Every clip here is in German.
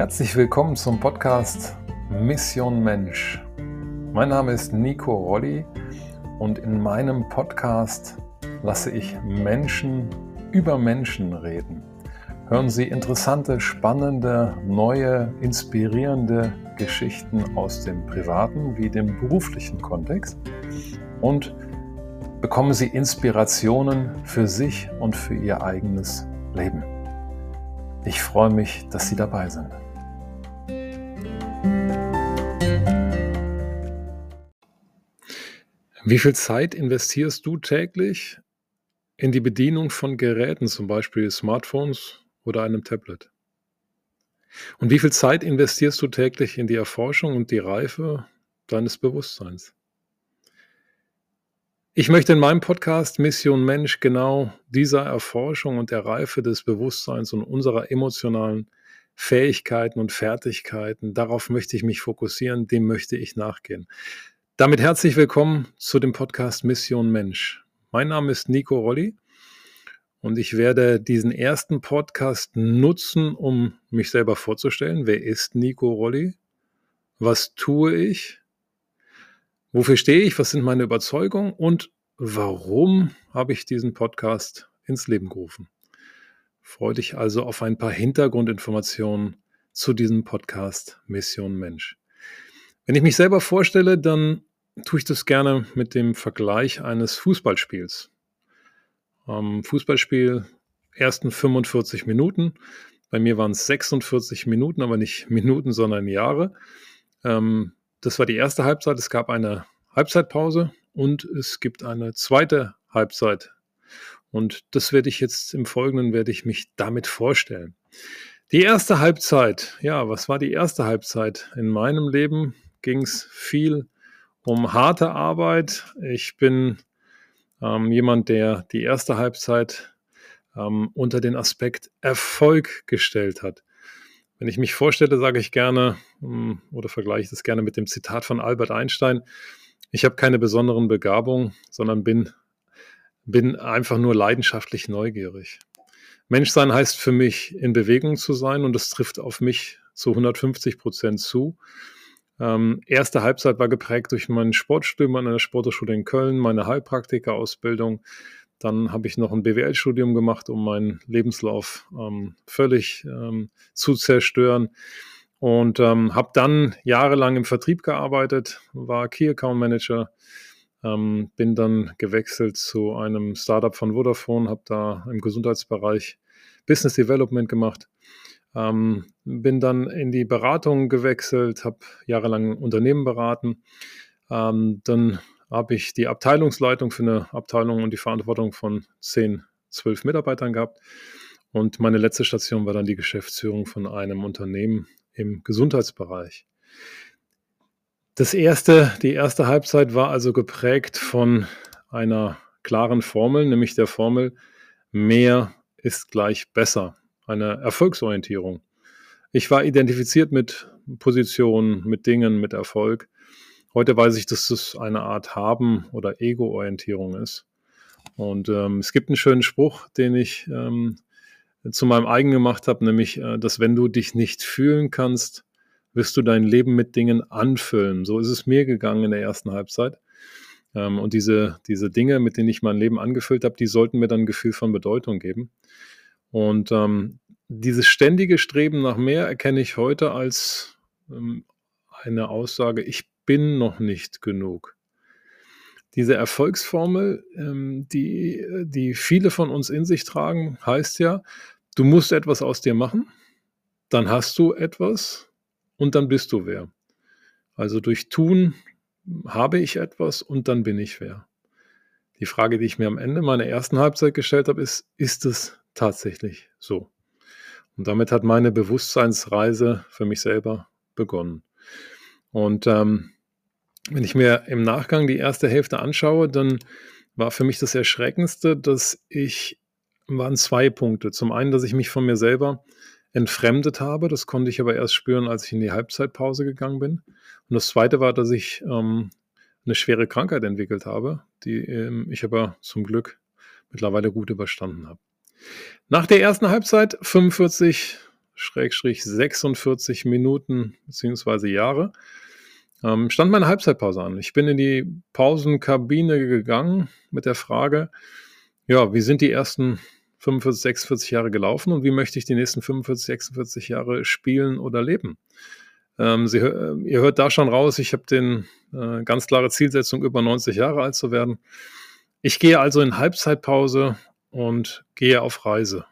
Herzlich willkommen zum Podcast Mission Mensch. Mein Name ist Nico Rolli und in meinem Podcast lasse ich Menschen über Menschen reden. Hören Sie interessante, spannende, neue, inspirierende Geschichten aus dem privaten wie dem beruflichen Kontext und bekommen Sie Inspirationen für sich und für Ihr eigenes Leben. Ich freue mich, dass Sie dabei sind. Wie viel Zeit investierst du täglich in die Bedienung von Geräten, zum Beispiel Smartphones oder einem Tablet? Und wie viel Zeit investierst du täglich in die Erforschung und die Reife deines Bewusstseins? Ich möchte in meinem Podcast Mission Mensch genau dieser Erforschung und der Reife des Bewusstseins und unserer emotionalen Fähigkeiten und Fertigkeiten, darauf möchte ich mich fokussieren, dem möchte ich nachgehen. Damit herzlich willkommen zu dem Podcast Mission Mensch. Mein Name ist Nico Rolli und ich werde diesen ersten Podcast nutzen, um mich selber vorzustellen. Wer ist Nico Rolli? Was tue ich? Wofür stehe ich? Was sind meine Überzeugungen? Und warum habe ich diesen Podcast ins Leben gerufen? Freue dich also auf ein paar Hintergrundinformationen zu diesem Podcast Mission Mensch. Wenn ich mich selber vorstelle, dann tue ich das gerne mit dem Vergleich eines Fußballspiels. Ähm, Fußballspiel, ersten 45 Minuten. Bei mir waren es 46 Minuten, aber nicht Minuten, sondern Jahre. Ähm, das war die erste Halbzeit. Es gab eine Halbzeitpause und es gibt eine zweite Halbzeit. Und das werde ich jetzt im Folgenden, werde ich mich damit vorstellen. Die erste Halbzeit, ja, was war die erste Halbzeit? In meinem Leben ging es viel um harte Arbeit. Ich bin ähm, jemand, der die erste Halbzeit ähm, unter den Aspekt Erfolg gestellt hat. Wenn ich mich vorstelle, sage ich gerne ähm, oder vergleiche das gerne mit dem Zitat von Albert Einstein. Ich habe keine besonderen Begabungen, sondern bin, bin einfach nur leidenschaftlich neugierig. Menschsein heißt für mich, in Bewegung zu sein und das trifft auf mich zu 150 Prozent zu. Ähm, erste Halbzeit war geprägt durch meinen Sportstudium an der Sporthochschule in Köln, meine Heilpraktika-Ausbildung. Dann habe ich noch ein BWL-Studium gemacht, um meinen Lebenslauf ähm, völlig ähm, zu zerstören. Und ähm, habe dann jahrelang im Vertrieb gearbeitet, war Key Account Manager, ähm, bin dann gewechselt zu einem Startup von Vodafone, habe da im Gesundheitsbereich Business Development gemacht ähm, bin dann in die Beratung gewechselt, habe jahrelang Unternehmen beraten. Ähm, dann habe ich die Abteilungsleitung für eine Abteilung und die Verantwortung von 10, 12 Mitarbeitern gehabt. Und meine letzte Station war dann die Geschäftsführung von einem Unternehmen im Gesundheitsbereich. Das erste, die erste Halbzeit war also geprägt von einer klaren Formel, nämlich der Formel, mehr ist gleich besser eine Erfolgsorientierung. Ich war identifiziert mit Positionen, mit Dingen, mit Erfolg. Heute weiß ich, dass das eine Art Haben- oder Ego-Orientierung ist. Und ähm, es gibt einen schönen Spruch, den ich ähm, zu meinem eigen gemacht habe, nämlich, äh, dass wenn du dich nicht fühlen kannst, wirst du dein Leben mit Dingen anfüllen. So ist es mir gegangen in der ersten Halbzeit. Ähm, und diese, diese Dinge, mit denen ich mein Leben angefüllt habe, die sollten mir dann ein Gefühl von Bedeutung geben. Und ähm, dieses ständige Streben nach mehr erkenne ich heute als ähm, eine Aussage, ich bin noch nicht genug. Diese Erfolgsformel, ähm, die, die viele von uns in sich tragen, heißt ja, du musst etwas aus dir machen, dann hast du etwas und dann bist du wer. Also durch Tun habe ich etwas und dann bin ich wer. Die Frage, die ich mir am Ende meiner ersten Halbzeit gestellt habe, ist, ist es tatsächlich so. Und damit hat meine Bewusstseinsreise für mich selber begonnen. Und ähm, wenn ich mir im Nachgang die erste Hälfte anschaue, dann war für mich das Erschreckendste, dass ich, waren zwei Punkte. Zum einen, dass ich mich von mir selber entfremdet habe. Das konnte ich aber erst spüren, als ich in die Halbzeitpause gegangen bin. Und das zweite war, dass ich ähm, eine schwere Krankheit entwickelt habe, die ähm, ich aber zum Glück mittlerweile gut überstanden habe. Nach der ersten Halbzeit 45 Schrägstrich 46 Minuten bzw. Jahre ähm, stand meine Halbzeitpause an. Ich bin in die Pausenkabine gegangen mit der Frage, ja, wie sind die ersten 45, 46 Jahre gelaufen und wie möchte ich die nächsten 45, 46 Jahre spielen oder leben? Ähm, Sie, ihr hört da schon raus, ich habe den äh, ganz klare Zielsetzung, über 90 Jahre alt zu werden. Ich gehe also in Halbzeitpause und gehe auf Reise.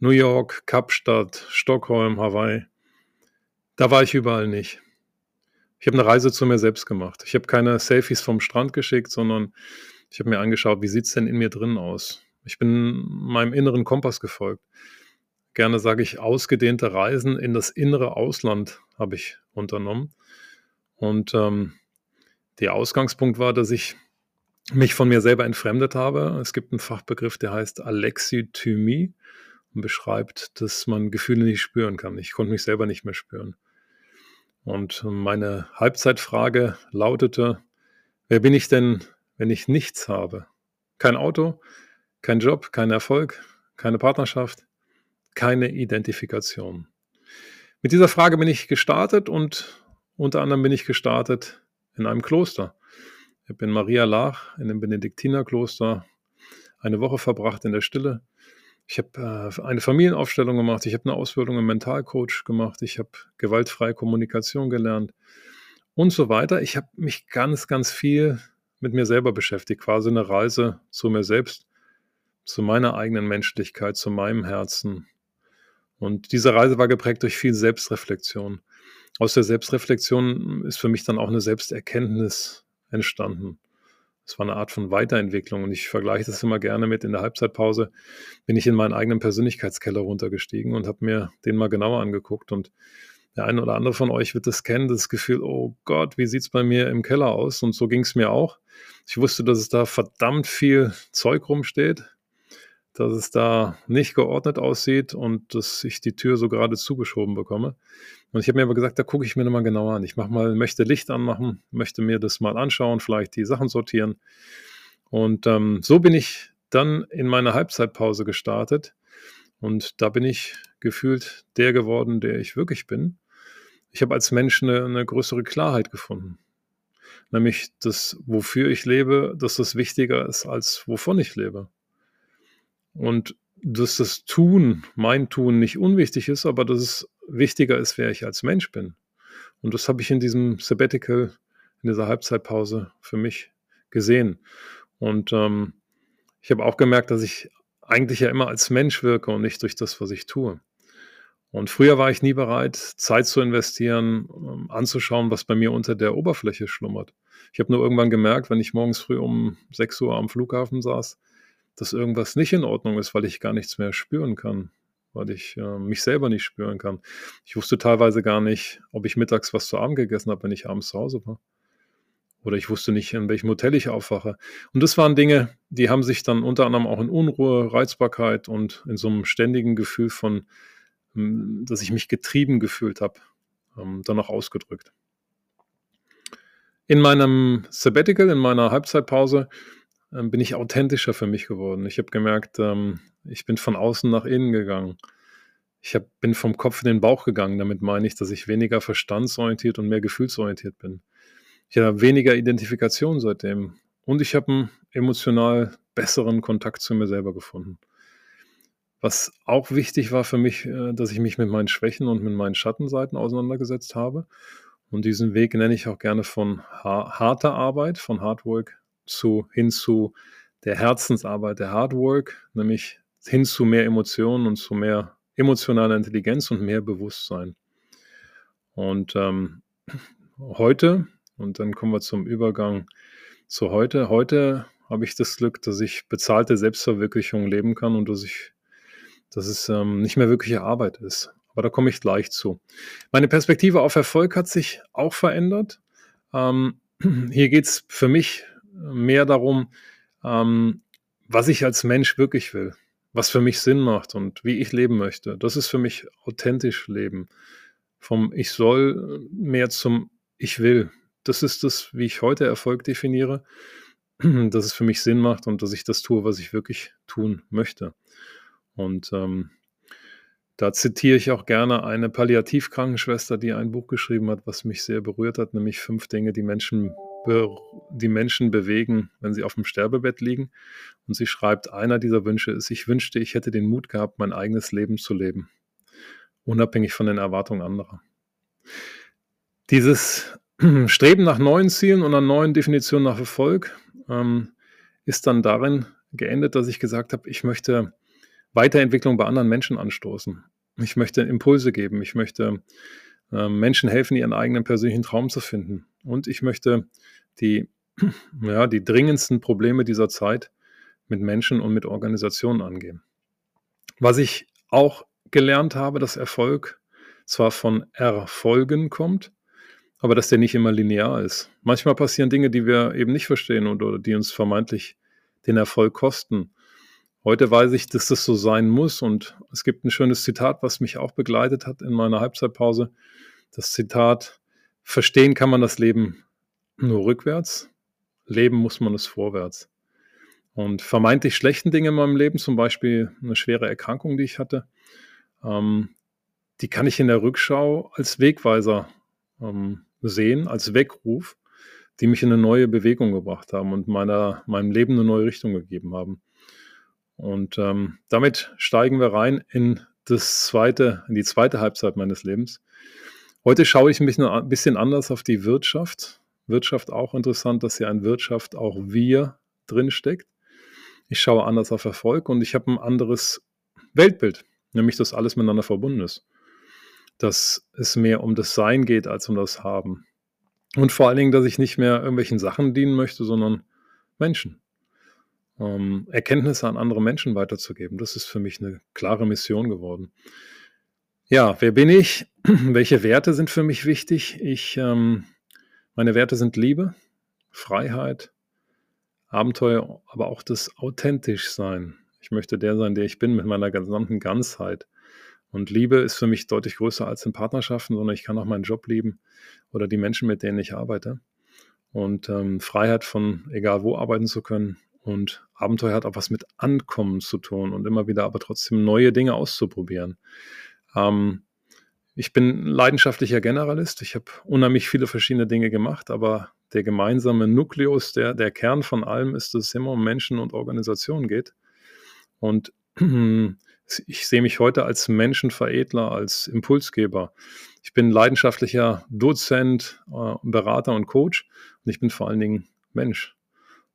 New York, Kapstadt, Stockholm, Hawaii. Da war ich überall nicht. Ich habe eine Reise zu mir selbst gemacht. Ich habe keine Selfies vom Strand geschickt, sondern ich habe mir angeschaut, wie sieht es denn in mir drin aus? Ich bin meinem inneren Kompass gefolgt. Gerne sage ich, ausgedehnte Reisen in das innere Ausland habe ich unternommen. Und ähm, der Ausgangspunkt war, dass ich mich von mir selber entfremdet habe. Es gibt einen Fachbegriff, der heißt Alexithymie und beschreibt, dass man Gefühle nicht spüren kann. Ich konnte mich selber nicht mehr spüren. Und meine Halbzeitfrage lautete, wer bin ich denn, wenn ich nichts habe? Kein Auto, kein Job, kein Erfolg, keine Partnerschaft, keine Identifikation. Mit dieser Frage bin ich gestartet und unter anderem bin ich gestartet in einem Kloster. Ich habe in Maria Lach in dem Benediktinerkloster eine Woche verbracht in der Stille ich habe äh, eine Familienaufstellung gemacht, ich habe eine Ausbildung im Mentalcoach gemacht, ich habe gewaltfreie Kommunikation gelernt und so weiter. Ich habe mich ganz, ganz viel mit mir selber beschäftigt, quasi eine Reise zu mir selbst, zu meiner eigenen Menschlichkeit, zu meinem Herzen. Und diese Reise war geprägt durch viel Selbstreflexion. Aus der Selbstreflexion ist für mich dann auch eine Selbsterkenntnis entstanden. Es war eine Art von Weiterentwicklung und ich vergleiche das immer gerne mit in der Halbzeitpause bin ich in meinen eigenen Persönlichkeitskeller runtergestiegen und habe mir den mal genauer angeguckt und der eine oder andere von euch wird das kennen, das Gefühl, oh Gott, wie sieht es bei mir im Keller aus? Und so ging es mir auch. Ich wusste, dass es da verdammt viel Zeug rumsteht, dass es da nicht geordnet aussieht und dass ich die Tür so gerade zugeschoben bekomme. Und ich habe mir aber gesagt, da gucke ich mir nochmal genauer an. Ich mach mal, möchte Licht anmachen, möchte mir das mal anschauen, vielleicht die Sachen sortieren. Und ähm, so bin ich dann in meine Halbzeitpause gestartet. Und da bin ich gefühlt der geworden, der ich wirklich bin. Ich habe als Mensch eine, eine größere Klarheit gefunden. Nämlich, dass wofür ich lebe, dass das wichtiger ist, als wovon ich lebe. Und dass das Tun, mein Tun nicht unwichtig ist, aber dass es wichtiger ist, wer ich als Mensch bin. Und das habe ich in diesem Sabbatical, in dieser Halbzeitpause für mich gesehen. Und ähm, ich habe auch gemerkt, dass ich eigentlich ja immer als Mensch wirke und nicht durch das, was ich tue. Und früher war ich nie bereit, Zeit zu investieren, ähm, anzuschauen, was bei mir unter der Oberfläche schlummert. Ich habe nur irgendwann gemerkt, wenn ich morgens früh um 6 Uhr am Flughafen saß, dass irgendwas nicht in Ordnung ist, weil ich gar nichts mehr spüren kann, weil ich äh, mich selber nicht spüren kann. Ich wusste teilweise gar nicht, ob ich mittags was zu Abend gegessen habe, wenn ich abends zu Hause war. Oder ich wusste nicht, in welchem Hotel ich aufwache. Und das waren Dinge, die haben sich dann unter anderem auch in Unruhe, Reizbarkeit und in so einem ständigen Gefühl von, hm, dass ich mich getrieben gefühlt habe, ähm, dann auch ausgedrückt. In meinem Sabbatical, in meiner Halbzeitpause, ähm, bin ich authentischer für mich geworden. Ich habe gemerkt, ähm, ich bin von außen nach innen gegangen. Ich hab, bin vom Kopf in den Bauch gegangen. Damit meine ich, dass ich weniger verstandsorientiert und mehr gefühlsorientiert bin. Ich habe weniger Identifikation seitdem. Und ich habe einen emotional besseren Kontakt zu mir selber gefunden. Was auch wichtig war für mich, äh, dass ich mich mit meinen Schwächen und mit meinen Schattenseiten auseinandergesetzt habe. Und diesen Weg nenne ich auch gerne von harter Arbeit, von Hard Work zu, hin zu der Herzensarbeit, der Hard Work, nämlich hin zu mehr Emotionen und zu mehr emotionaler Intelligenz und mehr Bewusstsein. Und ähm, heute, und dann kommen wir zum Übergang zu heute, heute habe ich das Glück, dass ich bezahlte Selbstverwirklichung leben kann und dass ich, dass es ähm, nicht mehr wirkliche Arbeit ist. Aber da komme ich gleich zu. Meine Perspektive auf Erfolg hat sich auch verändert. Ähm, hier geht es für mich mehr darum, ähm, was ich als Mensch wirklich will, was für mich Sinn macht und wie ich leben möchte. Das ist für mich authentisch Leben. Vom Ich soll mehr zum Ich will. Das ist das, wie ich heute Erfolg definiere, dass es für mich Sinn macht und dass ich das tue, was ich wirklich tun möchte. Und ähm, Da zitiere ich auch gerne eine Palliativkrankenschwester, die ein Buch geschrieben hat, was mich sehr berührt hat, nämlich fünf Dinge, die Menschen, die Menschen bewegen, wenn sie auf dem Sterbebett liegen. Und sie schreibt, einer dieser Wünsche ist, ich wünschte, ich hätte den Mut gehabt, mein eigenes Leben zu leben, unabhängig von den Erwartungen anderer. Dieses Streben nach neuen Zielen und einer neuen Definition nach Erfolg ähm, ist dann darin geendet, dass ich gesagt habe, ich möchte Weiterentwicklung bei anderen Menschen anstoßen. Ich möchte Impulse geben. Ich möchte äh, Menschen helfen, ihren eigenen persönlichen Traum zu finden. Und ich möchte die, ja, die dringendsten Probleme dieser Zeit mit Menschen und mit Organisationen angehen. Was ich auch gelernt habe, dass Erfolg zwar von Erfolgen kommt, aber dass der nicht immer linear ist. Manchmal passieren Dinge, die wir eben nicht verstehen oder die uns vermeintlich den Erfolg kosten. Heute weiß ich, dass das so sein muss und es gibt ein schönes Zitat, was mich auch begleitet hat in meiner Halbzeitpause. Das Zitat, verstehen kann man das Leben nur rückwärts, leben muss man es vorwärts. Und vermeintlich schlechten Dinge in meinem Leben, zum Beispiel eine schwere Erkrankung, die ich hatte, ähm, die kann ich in der Rückschau als Wegweiser ähm, sehen, als Weckruf, die mich in eine neue Bewegung gebracht haben und meiner, meinem Leben eine neue Richtung gegeben haben. Und ähm, damit steigen wir rein in das zweite, in die zweite Halbzeit meines Lebens. Heute schaue ich ein bisschen, ein bisschen anders auf die Wirtschaft. Wirtschaft auch interessant, dass hier ein Wirtschaft auch wir drinsteckt. Ich schaue anders auf Erfolg und ich habe ein anderes Weltbild, nämlich dass alles miteinander verbunden ist. Dass es mehr um das Sein geht als um das Haben. Und vor allen Dingen, dass ich nicht mehr irgendwelchen Sachen dienen möchte, sondern Menschen ähm, Erkenntnisse an andere Menschen weiterzugeben. Das ist für mich eine klare Mission geworden. Ja, wer bin ich? Welche Werte sind für mich wichtig? Ich, ähm, meine Werte sind Liebe, Freiheit, Abenteuer, aber auch das authentisch sein. Ich möchte der sein, der ich bin, mit meiner gesamten Ganzheit. Und Liebe ist für mich deutlich größer als in Partnerschaften, sondern ich kann auch meinen Job lieben oder die Menschen, mit denen ich arbeite. Und ähm, Freiheit von egal wo arbeiten zu können, und Abenteuer hat auch was mit Ankommen zu tun und immer wieder aber trotzdem neue Dinge auszuprobieren. Ähm, ich bin leidenschaftlicher Generalist. Ich habe unheimlich viele verschiedene Dinge gemacht, aber der gemeinsame Nukleus, der, der Kern von allem ist, dass es immer um Menschen und Organisationen geht. Und ich sehe mich heute als Menschenveredler, als Impulsgeber. Ich bin leidenschaftlicher Dozent, äh, Berater und Coach und ich bin vor allen Dingen Mensch.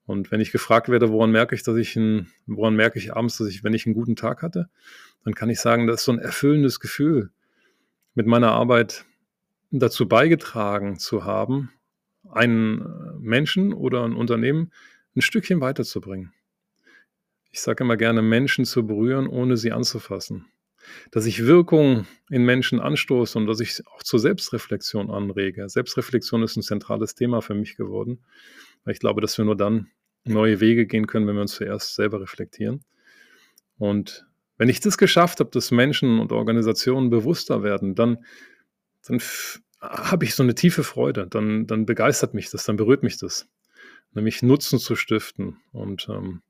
Und wenn ich gefragt werde, woran merke ich, dass ich ein, woran merke ich abends, dass ich, wenn ich einen guten Tag hatte, dann kann ich sagen, das ist so ein erfüllendes Gefühl, mit meiner Arbeit dazu beigetragen zu haben, einen Menschen oder ein Unternehmen ein Stückchen weiterzubringen. Ich sage immer gerne, Menschen zu berühren, ohne sie anzufassen. Dass ich Wirkung in Menschen anstoße und dass ich auch zur Selbstreflexion anrege. Selbstreflexion ist ein zentrales Thema für mich geworden. Weil ich glaube, dass wir nur dann neue Wege gehen können, wenn wir uns zuerst selber reflektieren. Und wenn ich das geschafft habe, dass Menschen und Organisationen bewusster werden, dann, dann habe ich so eine tiefe Freude, dann, dann begeistert mich das, dann berührt mich das, nämlich Nutzen zu stiften. Und ähm,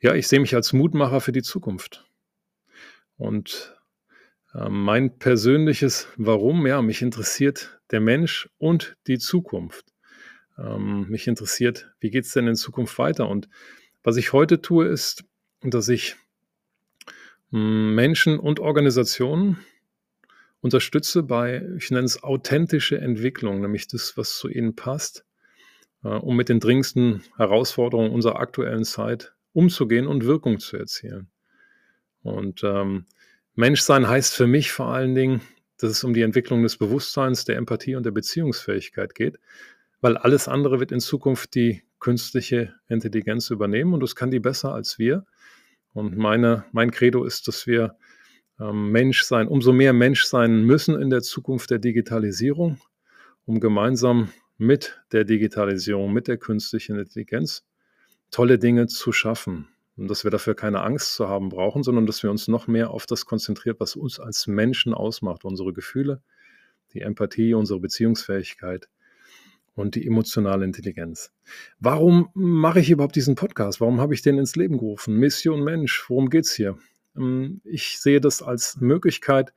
ja, ich sehe mich als Mutmacher für die Zukunft. Und äh, mein persönliches Warum, ja, mich interessiert der Mensch und die Zukunft. Ähm, mich interessiert, wie geht es denn in Zukunft weiter? Und was ich heute tue, ist, dass ich hm, Menschen und Organisationen unterstütze bei, ich nenne es authentische Entwicklung, nämlich das, was zu ihnen passt, äh, um mit den dringendsten Herausforderungen unserer aktuellen Zeit umzugehen und Wirkung zu erzielen. Und ähm, Menschsein heißt für mich vor allen Dingen, dass es um die Entwicklung des Bewusstseins, der Empathie und der Beziehungsfähigkeit geht weil alles andere wird in Zukunft die künstliche Intelligenz übernehmen und das kann die besser als wir. Und meine, mein Credo ist, dass wir ähm, Mensch sein, umso mehr Mensch sein müssen in der Zukunft der Digitalisierung, um gemeinsam mit der Digitalisierung, mit der künstlichen Intelligenz tolle Dinge zu schaffen. Und dass wir dafür keine Angst zu haben brauchen, sondern dass wir uns noch mehr auf das konzentrieren, was uns als Menschen ausmacht, unsere Gefühle, die Empathie, unsere Beziehungsfähigkeit und die emotionale Intelligenz. Warum mache ich überhaupt diesen Podcast? Warum habe ich den ins Leben gerufen? Mission Mensch, worum geht es hier? ähm, ich sehe das als Möglichkeit,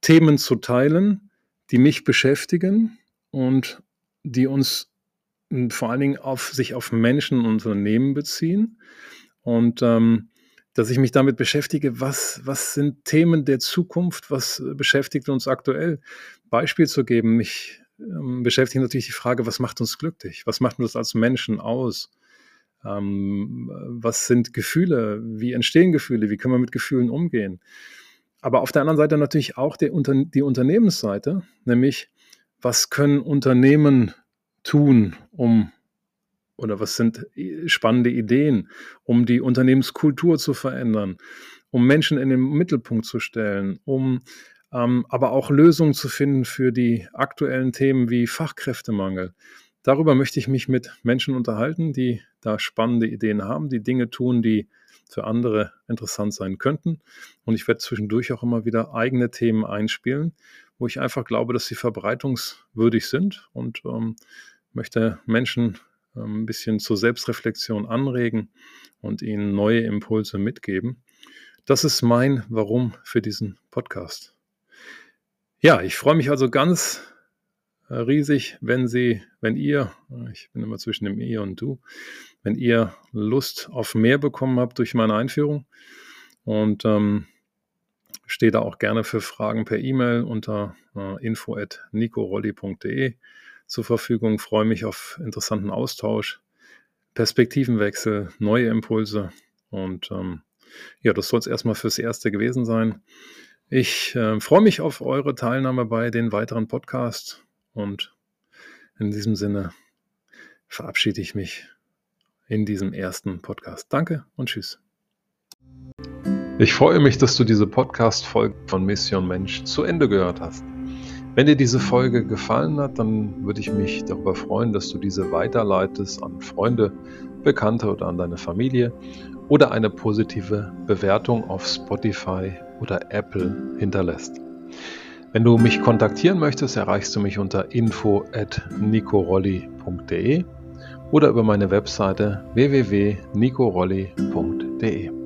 Themen zu teilen, die mich beschäftigen und die uns hm, vor allen Dingen auf sich auf Menschen und Unternehmen beziehen. Und ähm, dass ich mich damit beschäftige, was, was sind Themen der Zukunft, was beschäftigt uns aktuell. Beispiel zu geben, mich ähm, beschäftigt natürlich die Frage, was macht uns glücklich? Was macht uns als Menschen aus? Ähm, was sind Gefühle? Wie entstehen Gefühle? Wie können wir mit Gefühlen umgehen? Aber auf der anderen Seite natürlich auch die, Unter die Unternehmensseite, nämlich was können Unternehmen tun, um oder was sind spannende Ideen, um die Unternehmenskultur zu verändern, um Menschen in den Mittelpunkt zu stellen, um ähm, aber auch Lösungen zu finden für die aktuellen Themen wie Fachkräftemangel. Darüber möchte ich mich mit Menschen unterhalten, die da spannende Ideen haben, die Dinge tun, die für andere interessant sein könnten. Und ich werde zwischendurch auch immer wieder eigene Themen einspielen, wo ich einfach glaube, dass sie verbreitungswürdig sind und ähm, möchte Menschen ähm, ein bisschen zur Selbstreflexion anregen und ihnen neue Impulse mitgeben. Das ist mein Warum für diesen Podcast. Ja, ich freue mich also ganz äh, riesig, wenn Sie, wenn ihr, ich bin immer zwischen dem ihr und du, wenn ihr Lust auf mehr bekommen habt durch meine Einführung und ähm, stehe da auch gerne für Fragen per E-Mail unter äh, info@nicorolli.de zur Verfügung. Freue mich auf interessanten Austausch, Perspektivenwechsel, neue Impulse und ähm, ja, das soll es erstmal fürs Erste gewesen sein. Ich äh, freue mich auf eure Teilnahme bei den weiteren Podcasts und in diesem Sinne verabschiede ich mich in diesem ersten Podcast. Danke und tschüss. Ich freue mich, dass du diese Podcast-Folge von Mission Mensch zu Ende gehört hast. Wenn dir diese Folge gefallen hat, dann würde ich mich darüber freuen, dass du diese weiterleitest an Freunde, Bekannte oder an deine Familie oder eine positive Bewertung auf Spotify oder Apple hinterlässt. Wenn du mich kontaktieren möchtest, erreichst du mich unter info@nicorolli.de oder über meine Webseite www.nicorolli.de.